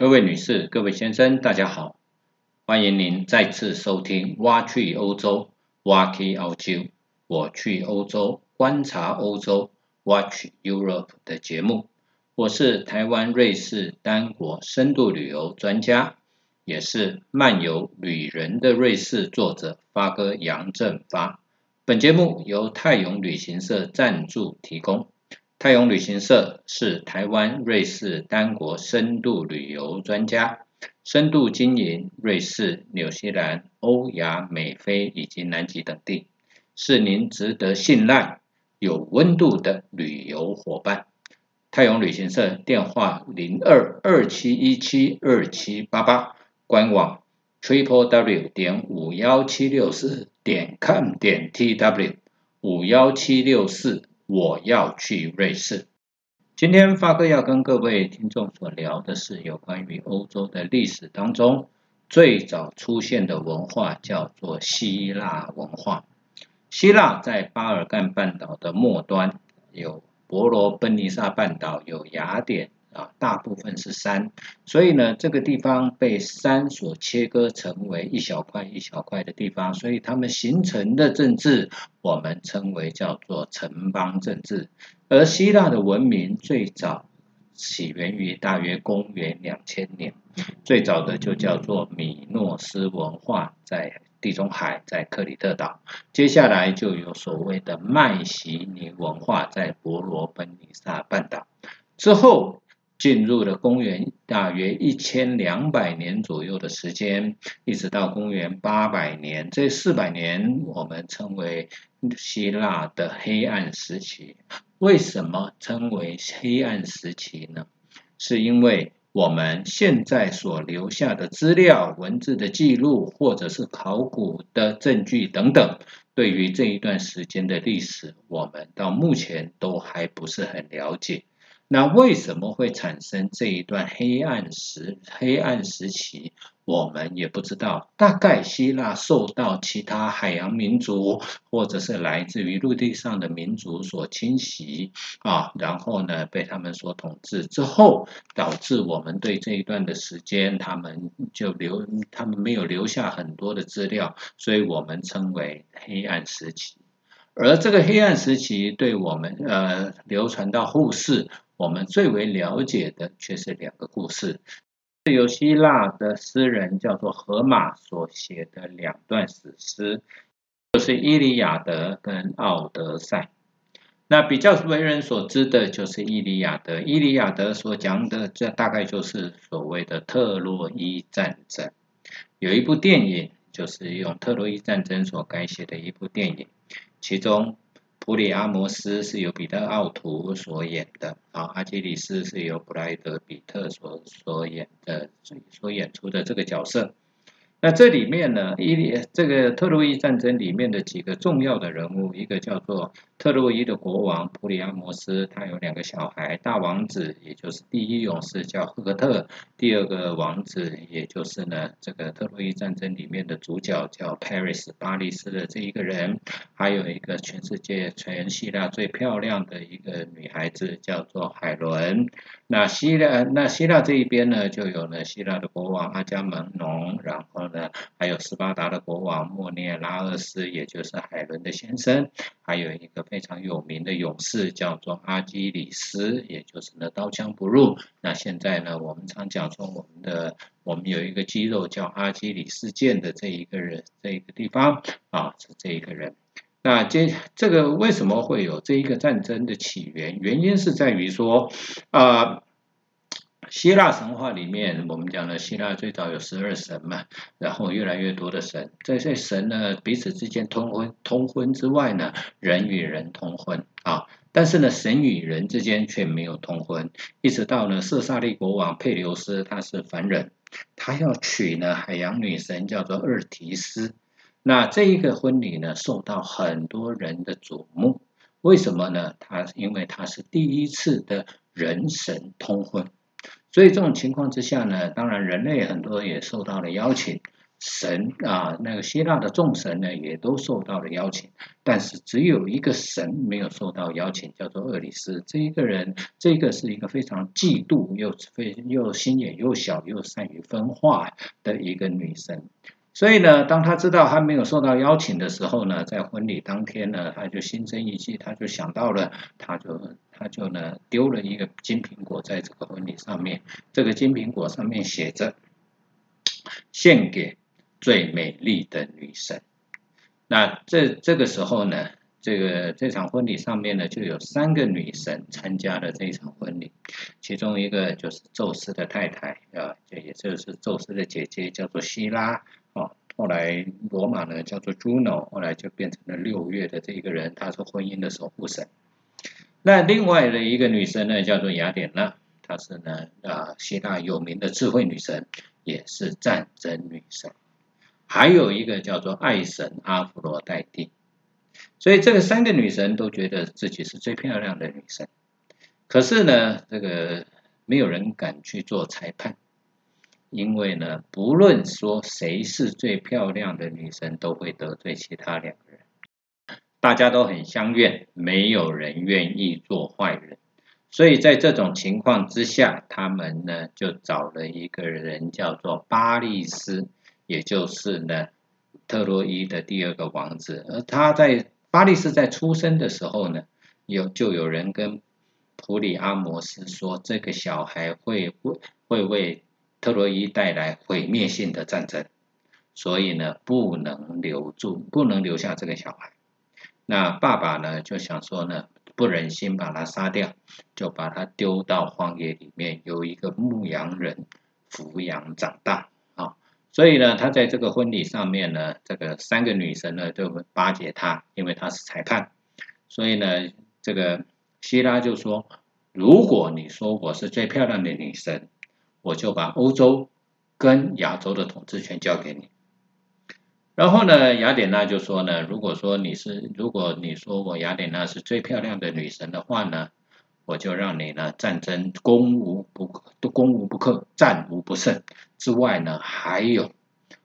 各位女士、各位先生，大家好！欢迎您再次收听《挖去欧洲，挖去澳洲》，我去欧洲观察欧洲 （Watch Europe） 的节目。我是台湾瑞士单国深度旅游专家，也是漫游旅人的瑞士作者发哥杨振发。本节目由泰永旅行社赞助提供。泰永旅行社是台湾、瑞士单国深度旅游专家，深度经营瑞士、纽西兰、欧亚美非以及南极等地，是您值得信赖、有温度的旅游伙伴。泰永旅行社电话零二二七一七二七八八，官网 triple w 点五幺七六四点 com 点 tw 五幺七六四。我要去瑞士。今天发哥要跟各位听众所聊的是有关于欧洲的历史当中最早出现的文化，叫做希腊文化。希腊在巴尔干半岛的末端，有伯罗奔尼撒半岛，有雅典。啊，大部分是山，所以呢，这个地方被山所切割成为一小块一小块的地方，所以他们形成的政治，我们称为叫做城邦政治。而希腊的文明最早起源于大约公元两千年，最早的就叫做米诺斯文化，在地中海，在克里特岛。接下来就有所谓的迈锡尼文化，在伯罗奔尼撒半岛之后。进入了公元大约一千两百年左右的时间，一直到公元八百年，这四百年我们称为希腊的黑暗时期。为什么称为黑暗时期呢？是因为我们现在所留下的资料、文字的记录，或者是考古的证据等等，对于这一段时间的历史，我们到目前都还不是很了解。那为什么会产生这一段黑暗时黑暗时期？我们也不知道。大概希腊受到其他海洋民族或者是来自于陆地上的民族所侵袭啊，然后呢被他们所统治之后，导致我们对这一段的时间，他们就留他们没有留下很多的资料，所以我们称为黑暗时期。而这个黑暗时期对我们呃流传到后世。我们最为了解的却是两个故事，是由希腊的诗人叫做荷马所写的两段史诗，就是《伊利亚德》跟《奥德赛》。那比较为人所知的就是《伊利亚德》，《伊利亚德》所讲的这大概就是所谓的特洛伊战争。有一部电影就是用特洛伊战争所改写的一部电影，其中。普里阿摩斯是由彼得奥图所演的，啊，阿基里斯是由布莱德比特所所演的，所演出的这个角色。那这里面呢，伊利这个特洛伊战争里面的几个重要的人物，一个叫做特洛伊的国王普里阿摩斯，他有两个小孩，大王子也就是第一勇士叫赫克特，第二个王子也就是呢这个特洛伊战争里面的主角叫 Paris 巴黎斯的这一个人，还有一个全世界全希腊最漂亮的一个女孩子叫做海伦。那希腊那希腊这一边呢，就有了希腊的国王阿伽门农，然后呢，还有斯巴达的国王莫涅拉厄斯，也就是海伦的先生，还有一个非常有名的勇士叫做阿基里斯，也就是呢刀枪不入。那现在呢，我们常讲说我们的我们有一个肌肉叫阿基里斯腱的这一个人，这一个地方啊是这一个人。那这这个为什么会有这一个战争的起源？原因是在于说，啊，希腊神话里面我们讲了希腊最早有十二神嘛，然后越来越多的神，这些神呢彼此之间通婚，通婚之外呢，人与人通婚啊，但是呢神与人之间却没有通婚，一直到呢色萨利国王佩留斯他是凡人，他要娶呢海洋女神叫做厄提斯。那这一个婚礼呢，受到很多人的瞩目。为什么呢？他因为他是第一次的人神通婚，所以这种情况之下呢，当然人类很多也受到了邀请。神啊，那个希腊的众神呢，也都受到了邀请，但是只有一个神没有受到邀请，叫做厄里斯。这一个人，这个是一个非常嫉妒又非又心眼又小又善于分化的一个女神。所以呢，当他知道他没有受到邀请的时候呢，在婚礼当天呢，他就心生一计，他就想到了，他就他就呢丢了一个金苹果在这个婚礼上面，这个金苹果上面写着“献给”。最美丽的女神，那这这个时候呢，这个这场婚礼上面呢，就有三个女神参加了这场婚礼，其中一个就是宙斯的太太啊，这也就是宙斯的姐姐，叫做希拉啊。后来罗马呢叫做 Juno，后来就变成了六月的这一个人，她是婚姻的守护神。那另外的一个女神呢，叫做雅典娜，她是呢啊希腊有名的智慧女神，也是战争女神。还有一个叫做爱神阿芙罗代蒂，所以这个三个女神都觉得自己是最漂亮的女神。可是呢，这个没有人敢去做裁判，因为呢，不论说谁是最漂亮的女神，都会得罪其他两个人。大家都很相怨，没有人愿意做坏人。所以在这种情况之下，他们呢就找了一个人，叫做巴利斯。也就是呢，特洛伊的第二个王子，而他在巴利斯在出生的时候呢，有就有人跟普里阿摩斯说，这个小孩会会会为特洛伊带来毁灭性的战争，所以呢，不能留住，不能留下这个小孩。那爸爸呢就想说呢，不忍心把他杀掉，就把他丢到荒野里面，由一个牧羊人抚养长大。啊所以呢，他在这个婚礼上面呢，这个三个女神呢就巴结他，因为他是裁判。所以呢，这个希拉就说：“如果你说我是最漂亮的女神，我就把欧洲跟亚洲的统治权交给你。”然后呢，雅典娜就说呢：“如果说你是，如果你说我雅典娜是最漂亮的女神的话呢？”我就让你呢，战争攻无不克，攻无不克，战无不胜。之外呢，还有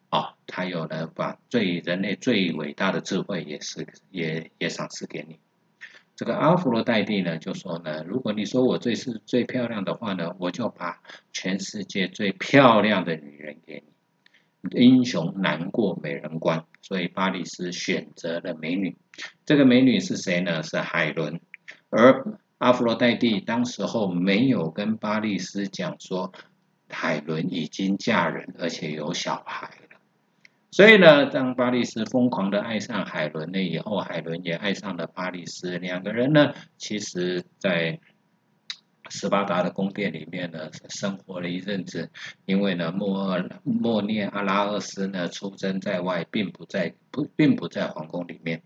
啊，还有呢，把最人类最伟大的智慧也是也也赏赐给你。这个阿弗洛代蒂呢，就说呢，如果你说我最是最漂亮的话呢，我就把全世界最漂亮的女人给你。英雄难过美人关，所以巴黎斯选择了美女。这个美女是谁呢？是海伦，而。阿弗洛代蒂当时候没有跟巴利斯讲说，海伦已经嫁人，而且有小孩。所以呢，当巴利斯疯狂的爱上海伦了以后，海伦也爱上了巴利斯。两个人呢，其实在斯巴达的宫殿里面呢，生活了一阵子。因为呢，莫莫涅阿拉厄斯呢出征在外，并不在不并不在皇宫里面。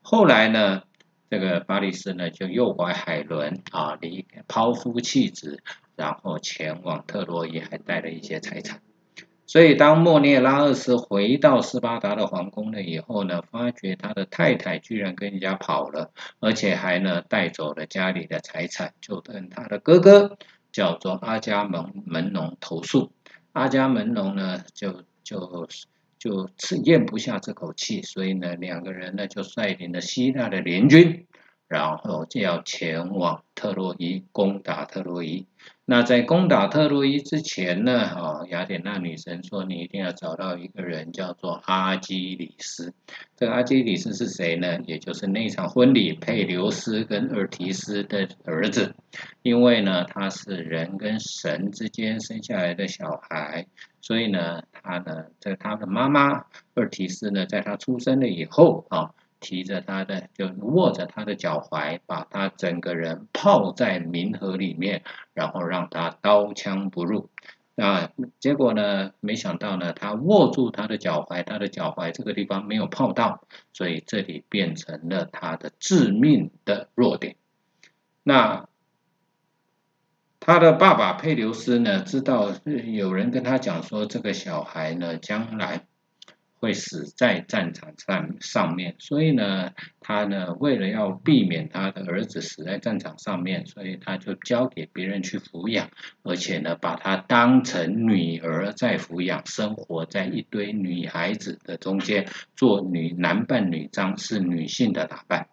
后来呢？这个巴利斯呢，就诱拐海伦啊，离抛夫弃子，然后前往特洛伊，还带了一些财产。所以，当莫涅拉厄斯回到斯巴达的皇宫了以后呢，发觉他的太太居然跟人家跑了，而且还呢带走了家里的财产，就跟他的哥哥叫做阿伽门门农投诉。阿伽门农呢，就就。就吃咽不下这口气，所以呢，两个人呢就率领了希腊的联军，然后就要前往特洛伊攻打特洛伊。那在攻打特洛伊之前呢，啊，雅典娜女神说你一定要找到一个人叫做阿基里斯。这个阿基里斯是谁呢？也就是那场婚礼佩留斯跟厄提斯的儿子，因为呢他是人跟神之间生下来的小孩。所以呢，他呢，在他的妈妈厄提斯呢，在他出生了以后啊，提着他的，就握着他的脚踝，把他整个人泡在冥河里面，然后让他刀枪不入。啊，结果呢，没想到呢，他握住他的脚踝，他的脚踝这个地方没有泡到，所以这里变成了他的致命的弱点。那。他的爸爸佩留斯呢，知道有人跟他讲说，这个小孩呢，将来会死在战场上上面，所以呢，他呢为了要避免他的儿子死在战场上面，所以他就交给别人去抚养，而且呢把他当成女儿在抚养，生活在一堆女孩子的中间，做女男扮女装，是女性的打扮。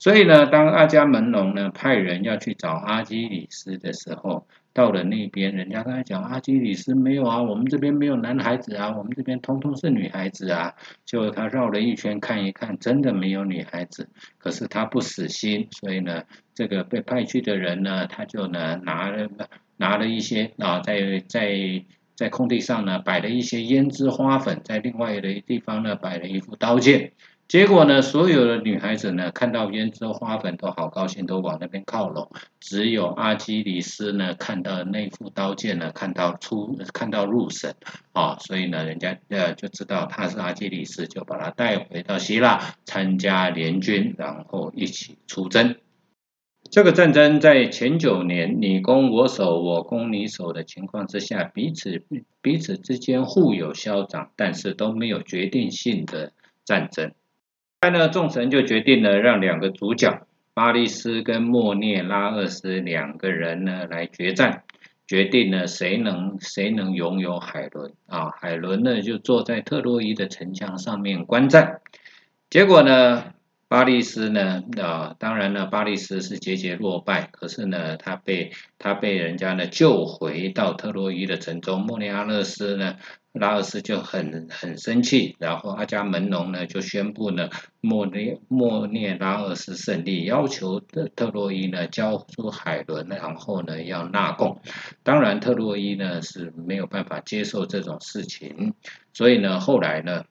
所以呢，当阿伽门农呢派人要去找阿基里斯的时候，到了那边，人家跟他讲阿基里斯没有啊，我们这边没有男孩子啊，我们这边通通是女孩子啊。就他绕了一圈看一看，真的没有女孩子。可是他不死心，所以呢，这个被派去的人呢，他就呢拿了拿了一些啊，在在在空地上呢摆了一些胭脂花粉，在另外的地方呢摆了一副刀剑。结果呢，所有的女孩子呢，看到胭脂花粉都好高兴，都往那边靠拢。只有阿基里斯呢，看到那副刀剑呢，看到出看到入神啊，所以呢，人家呃就知道他是阿基里斯，就把他带回到希腊参加联军，然后一起出征。这个战争在前九年你攻我守，我攻你守的情况之下，彼此彼此之间互有消长，但是都没有决定性的战争。后来呢，众神就决定了让两个主角巴利斯跟莫涅拉厄斯两个人呢来决战，决定呢谁能谁能拥有海伦啊？海伦呢就坐在特洛伊的城墙上面观战，结果呢？巴利斯呢？啊，当然了，巴利斯是节节落败。可是呢，他被他被人家呢救回到特洛伊的城中。莫尼阿勒斯呢，拉尔斯就很很生气。然后阿伽门农呢就宣布呢，莫涅莫涅拉尔斯胜利，要求特特洛伊呢交出海伦，然后呢要纳贡。当然，特洛伊呢是没有办法接受这种事情，所以呢，后来呢。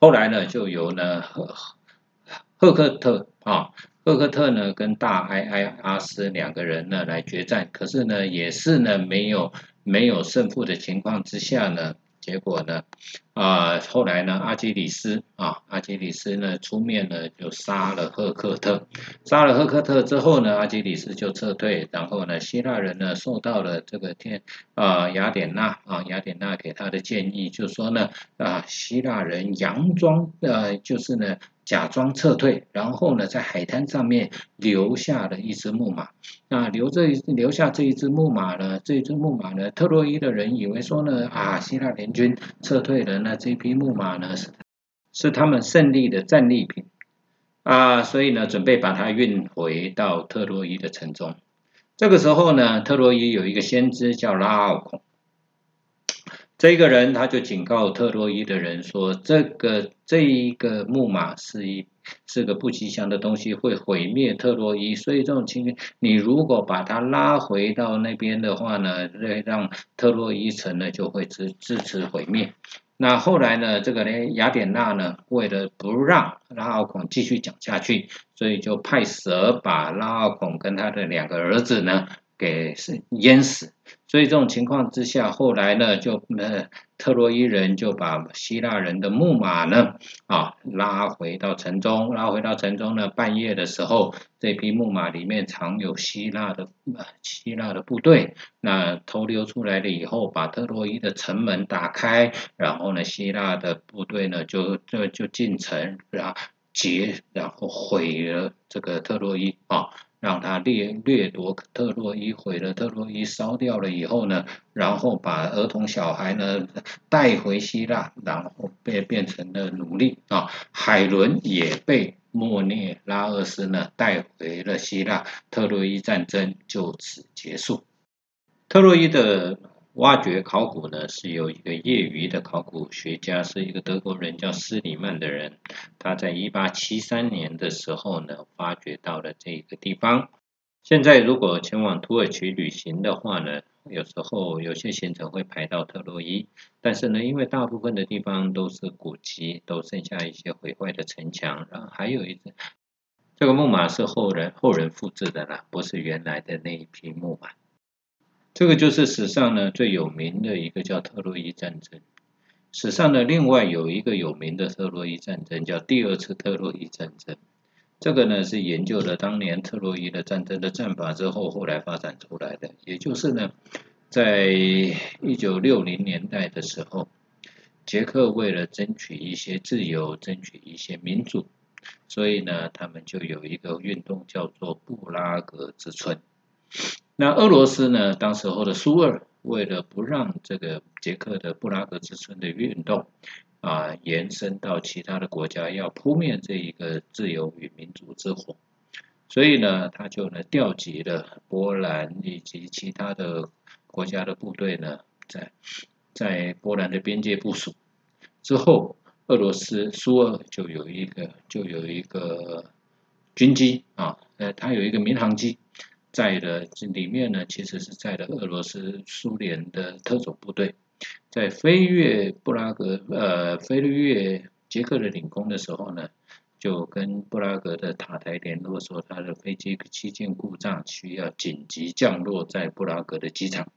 后来呢，就由呢赫赫克特啊，赫克特呢跟大埃埃阿斯两个人呢来决战，可是呢也是呢没有没有胜负的情况之下呢。结果呢，啊，后来呢，阿基里斯啊，阿基里斯呢出面呢，就杀了赫克特，杀了赫克特之后呢，阿基里斯就撤退，然后呢，希腊人呢受到了这个天啊雅典娜啊雅典娜给他的建议，就说呢啊希腊人佯装呃就是呢。假装撤退，然后呢，在海滩上面留下了一只木马。那留这留下这一只木马呢？这一只木马呢？特洛伊的人以为说呢，啊，希腊联军撤退了，那这匹木马呢是是他们胜利的战利品啊，所以呢，准备把它运回到特洛伊的城中。这个时候呢，特洛伊有一个先知叫拉奥孔。这个人他就警告特洛伊的人说：“这个这一个木马是一是个不吉祥的东西，会毁灭特洛伊。所以这种情形，你如果把它拉回到那边的话呢，会让特洛伊城呢就会支支持毁灭。那后来呢，这个呢雅典娜呢，为了不让拉奥孔继续讲下去，所以就派蛇把拉奥孔跟他的两个儿子呢。”给淹死，所以这种情况之下，后来呢，就呃特洛伊人就把希腊人的木马呢啊拉回到城中，拉回到城中呢，半夜的时候，这匹木马里面藏有希腊的呃希腊的部队，那偷溜出来了以后，把特洛伊的城门打开，然后呢，希腊的部队呢就就就进城，然后劫，然后毁了这个特洛伊啊。让他掠掠夺特洛伊，毁了特洛伊，烧掉了以后呢，然后把儿童小孩呢带回希腊，然后被变成了奴隶啊。海伦也被莫涅拉厄斯呢带回了希腊，特洛伊战争就此结束。特洛伊的。挖掘考古呢，是由一个业余的考古学家，是一个德国人叫斯里曼的人，他在一八七三年的时候呢，发掘到了这个地方。现在如果前往土耳其旅行的话呢，有时候有些行程会排到特洛伊，但是呢，因为大部分的地方都是古迹，都剩下一些毁坏的城墙，然后还有一个这个木马是后人后人复制的啦，不是原来的那一匹木马。这个就是史上呢最有名的一个叫特洛伊战争。史上呢另外有一个有名的特洛伊战争叫第二次特洛伊战争。这个呢是研究了当年特洛伊的战争的战法之后，后来发展出来的。也就是呢，在一九六零年代的时候，捷克为了争取一些自由，争取一些民主，所以呢，他们就有一个运动叫做布拉格之春。那俄罗斯呢，当时候的苏俄为了不让这个捷克的布拉格之春的运动啊延伸到其他的国家，要扑灭这一个自由与民主之火，所以呢，他就呢调集了波兰以及其他的国家的部队呢，在在波兰的边界部署之后，俄罗斯苏俄就有一个就有一个军机啊，呃，它有一个民航机。在的这里面呢，其实是在的俄罗斯苏联的特种部队，在飞越布拉格呃飞越捷克的领空的时候呢，就跟布拉格的塔台联络说，他的飞机器件故障，需要紧急降落在布拉格的机场。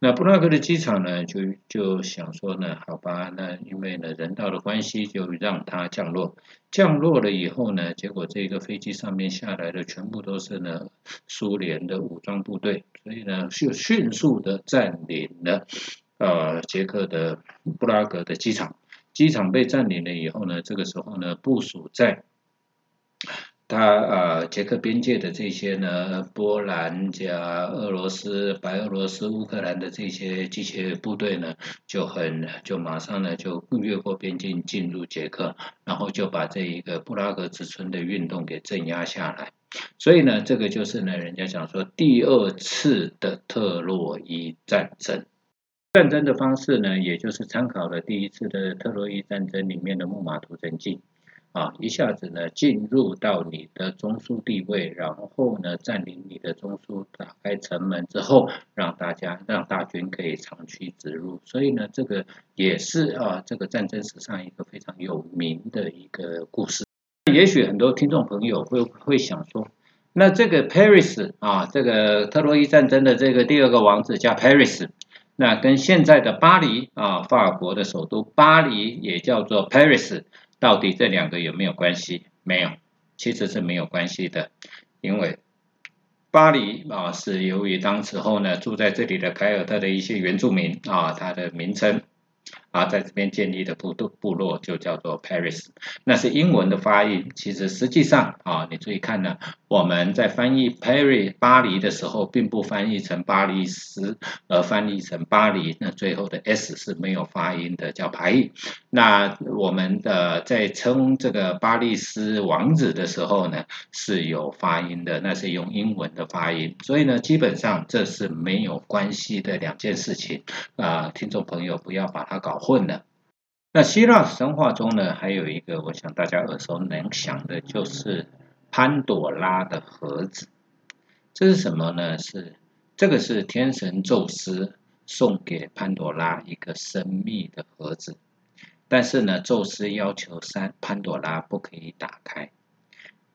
那布拉格的机场呢，就就想说呢，好吧，那因为呢人道的关系，就让它降落。降落了以后呢，结果这个飞机上面下来的全部都是呢苏联的武装部队，所以呢就迅速的占领了呃捷克的布拉格的机场。机场被占领了以后呢，这个时候呢部署在。他呃，捷克边界的这些呢，波兰加俄罗斯、白俄罗斯、乌克兰的这些机械部队呢，就很就马上呢就越过边境进入捷克，然后就把这一个布拉格之春的运动给镇压下来。所以呢，这个就是呢，人家讲说第二次的特洛伊战争，战争的方式呢，也就是参考了第一次的特洛伊战争里面的木马屠城记。啊，一下子呢进入到你的中枢地位，然后呢占领你的中枢，打开城门之后，让大家让大军可以长驱直入。所以呢，这个也是啊，这个战争史上一个非常有名的一个故事。也许很多听众朋友会会想说，那这个 Paris 啊，这个特洛伊战争的这个第二个王子叫 Paris，那跟现在的巴黎啊，法国的首都巴黎也叫做 Paris。到底这两个有没有关系？没有，其实是没有关系的，因为巴黎啊是由于当时候呢住在这里的凯尔特的一些原住民啊，它的名称。啊，在这边建立的部部部落就叫做 Paris，那是英文的发音。其实实际上啊，你注意看呢，我们在翻译 Paris 巴黎的时候，并不翻译成巴黎斯，而翻译成巴黎。那最后的 S 是没有发音的，叫排译。那我们的在称这个巴黎斯王子的时候呢，是有发音的，那是用英文的发音。所以呢，基本上这是没有关系的两件事情啊，听众朋友不要把它搞。混了。那希腊神话中呢，还有一个我想大家耳熟能详的，就是潘朵拉的盒子。这是什么呢？是这个是天神宙斯送给潘朵拉一个神秘的盒子，但是呢，宙斯要求三潘朵拉不可以打开，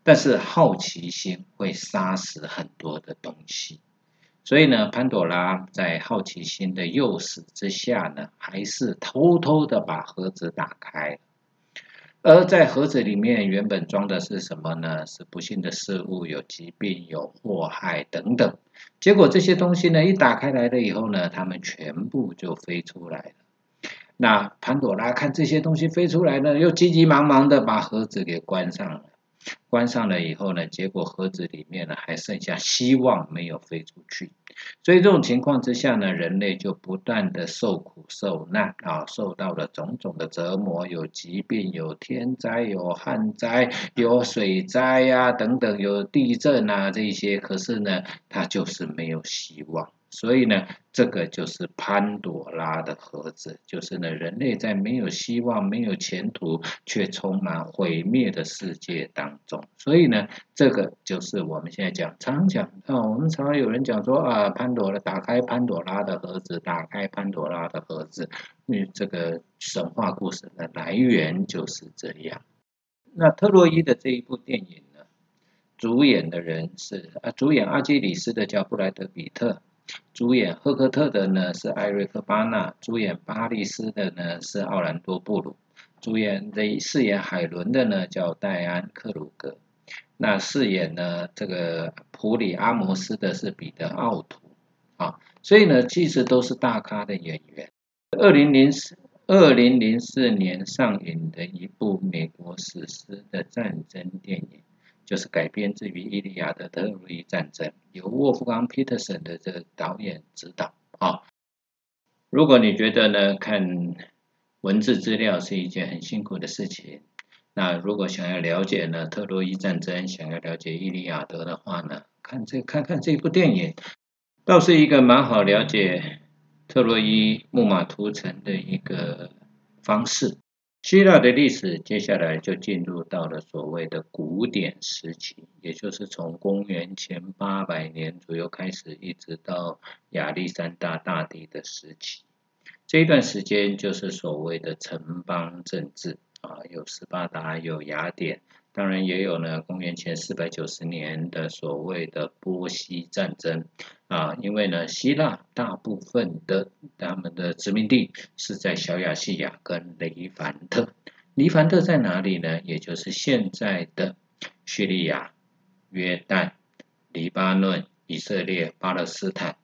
但是好奇心会杀死很多的东西。所以呢，潘朵拉在好奇心的诱使之下呢，还是偷偷的把盒子打开。而在盒子里面原本装的是什么呢？是不幸的事物，有疾病、有祸害等等。结果这些东西呢，一打开来了以后呢，它们全部就飞出来了。那潘朵拉看这些东西飞出来呢，又急急忙忙的把盒子给关上了。关上了以后呢，结果盒子里面呢还剩下希望没有飞出去，所以这种情况之下呢，人类就不断的受苦受难啊，受到了种种的折磨，有疾病，有天灾，有旱灾，有水灾呀等等，有地震啊这些，可是呢，它就是没有希望。所以呢，这个就是潘朵拉的盒子，就是呢，人类在没有希望、没有前途，却充满毁灭的世界当中。所以呢，这个就是我们现在讲，常讲啊，我们常常有人讲说啊，潘朵拉打开潘朵拉的盒子，打开潘朵拉的盒子，为这个神话故事的来源就是这样。那特洛伊的这一部电影呢，主演的人是啊，主演阿基里斯的叫布莱德比特。主演赫克特的呢是艾瑞克巴纳，主演巴利斯的呢是奥兰多布鲁，主演这饰演海伦的呢叫戴安克鲁格，那饰演呢这个普里阿摩斯的是彼得奥图，啊，所以呢其实都是大咖的演员。二零零四。二零零四年上映的一部美国史诗的战争电影，就是改编自于《伊利亚的特洛伊战争》，由沃夫冈·皮特森的这个导演指导啊。如果你觉得呢，看文字资料是一件很辛苦的事情，那如果想要了解呢特洛伊战争，想要了解伊利亚德的话呢，看这看看这部电影，倒是一个蛮好了解。特洛伊木马屠城的一个方式，希腊的历史接下来就进入到了所谓的古典时期，也就是从公元前八百年左右开始，一直到亚历山大大帝的时期，这一段时间就是所谓的城邦政治啊，有斯巴达，有雅典。当然也有呢，公元前四百九十年的所谓的波西战争啊，因为呢，希腊大部分的他们的殖民地是在小亚细亚跟黎凡特。黎凡特在哪里呢？也就是现在的叙利亚、约旦、黎巴嫩、以色列、巴勒斯坦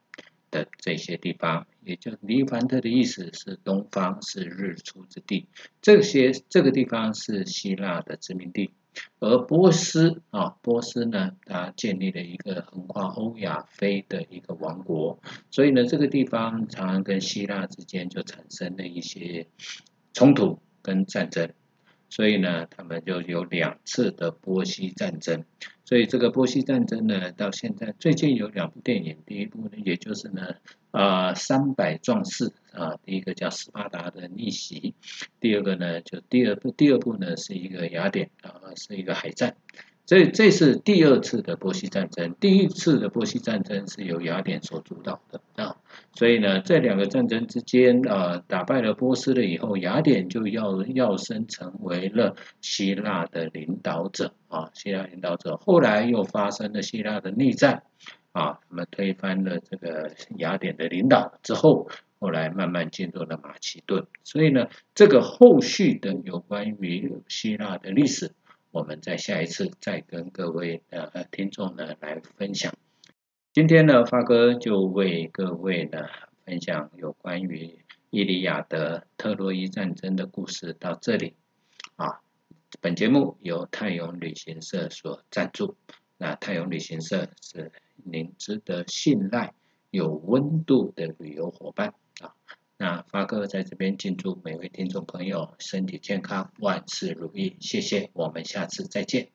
的这些地方。也就黎凡特的意思是东方，是日出之地。这些这个地方是希腊的殖民地。而波斯啊，波斯呢，它建立了一个横跨欧亚非的一个王国，所以呢，这个地方常常跟希腊之间就产生了一些冲突跟战争。所以呢，他们就有两次的波西战争。所以这个波西战争呢，到现在最近有两部电影，第一部呢，也就是呢，啊，三百壮士啊，第一个叫斯巴达的逆袭，第二个呢，就第二部，第二部呢是一个雅典啊，是一个海战。这这是第二次的波西战争，第一次的波西战争是由雅典所主导的啊，所以呢，这两个战争之间啊，打败了波斯了以后，雅典就要要升成为了希腊的领导者啊，希腊领导者，后来又发生了希腊的内战啊，那么推翻了这个雅典的领导之后，后来慢慢进入了马其顿，所以呢，这个后续的有关于希腊的历史。我们在下一次再跟各位呃听众呢来分享。今天呢，发哥就为各位呢分享有关于伊利亚的特洛伊战争的故事到这里啊。本节目由泰永旅行社所赞助，那泰永旅行社是您值得信赖、有温度的旅游伙伴。那发哥在这边敬祝每位听众朋友身体健康，万事如意，谢谢，我们下次再见。